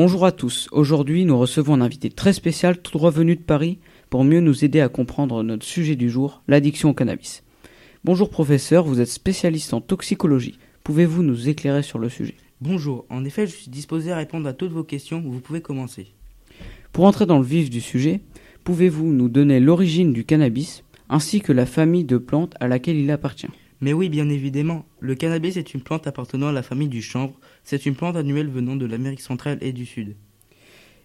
Bonjour à tous. Aujourd'hui, nous recevons un invité très spécial tout droit venu de Paris pour mieux nous aider à comprendre notre sujet du jour, l'addiction au cannabis. Bonjour professeur, vous êtes spécialiste en toxicologie. Pouvez-vous nous éclairer sur le sujet? Bonjour, en effet, je suis disposé à répondre à toutes vos questions, vous pouvez commencer. Pour entrer dans le vif du sujet, pouvez-vous nous donner l'origine du cannabis ainsi que la famille de plantes à laquelle il appartient? Mais oui, bien évidemment, le cannabis est une plante appartenant à la famille du chanvre, c'est une plante annuelle venant de l'Amérique centrale et du Sud.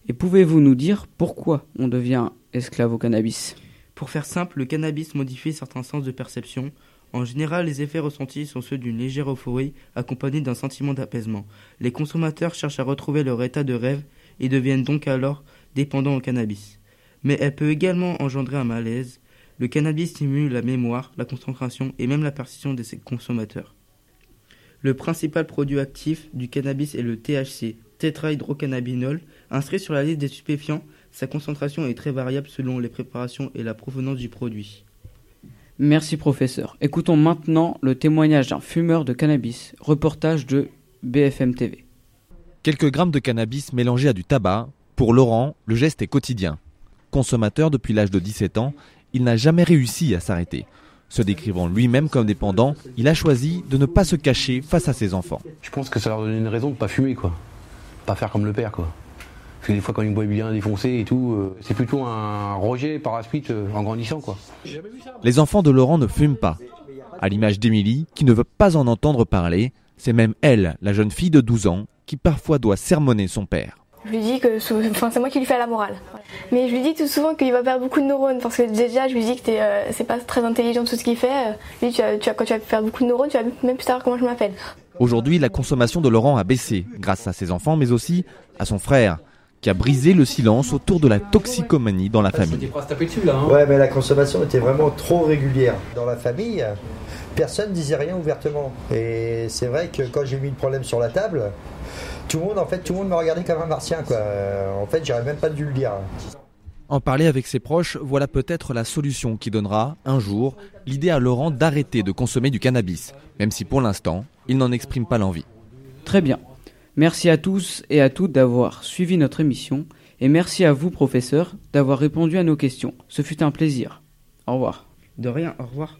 Et pouvez-vous nous dire pourquoi on devient esclave au cannabis? Pour faire simple, le cannabis modifie certains sens de perception. En général, les effets ressentis sont ceux d'une légère euphorie accompagnée d'un sentiment d'apaisement. Les consommateurs cherchent à retrouver leur état de rêve et deviennent donc alors dépendants au cannabis. Mais elle peut également engendrer un malaise. Le cannabis stimule la mémoire, la concentration et même la perception de ses consommateurs. Le principal produit actif du cannabis est le THC, tétrahydrocannabinol, inscrit sur la liste des stupéfiants. Sa concentration est très variable selon les préparations et la provenance du produit. Merci professeur. Écoutons maintenant le témoignage d'un fumeur de cannabis, reportage de BFM TV. Quelques grammes de cannabis mélangés à du tabac, pour Laurent, le geste est quotidien. Consommateur depuis l'âge de 17 ans, il n'a jamais réussi à s'arrêter. Se décrivant lui-même comme dépendant, il a choisi de ne pas se cacher face à ses enfants. Je pense que ça leur donne une raison de pas fumer, quoi. Pas faire comme le père, quoi. Parce que des fois, quand il boit bien défoncé et tout, euh, c'est plutôt un rejet par la suite euh, en grandissant, quoi. Les enfants de Laurent ne fument pas. À l'image d'Émilie, qui ne veut pas en entendre parler, c'est même elle, la jeune fille de 12 ans, qui parfois doit sermonner son père. Je lui dis que enfin, c'est moi qui lui fais la morale. Mais je lui dis tout souvent qu'il va perdre beaucoup de neurones parce que déjà je lui dis que t'es, euh, c'est pas très intelligent tout ce qu'il fait. Euh, Lui, tu vas, tu vas- quand tu vas perdre beaucoup de neurones, tu vas même plus savoir comment je m'appelle. Aujourd'hui, la consommation de Laurent a baissé, grâce à ses enfants, mais aussi à son frère, qui a brisé le silence autour de la toxicomanie dans la famille. Ouais, mais la consommation était vraiment trop régulière. Dans la famille, personne disait rien ouvertement. Et c'est vrai que quand j'ai mis le problème sur la table, tout le monde, en fait, tout le monde me regardait comme un martien, quoi. Euh, En fait, j'aurais même pas dû le dire. En parler avec ses proches, voilà peut-être la solution qui donnera, un jour, l'idée à Laurent d'arrêter de consommer du cannabis, même si pour l'instant, il n'en exprime pas l'envie. Très bien. Merci à tous et à toutes d'avoir suivi notre émission et merci à vous professeur d'avoir répondu à nos questions. Ce fut un plaisir. Au revoir. De rien, au revoir.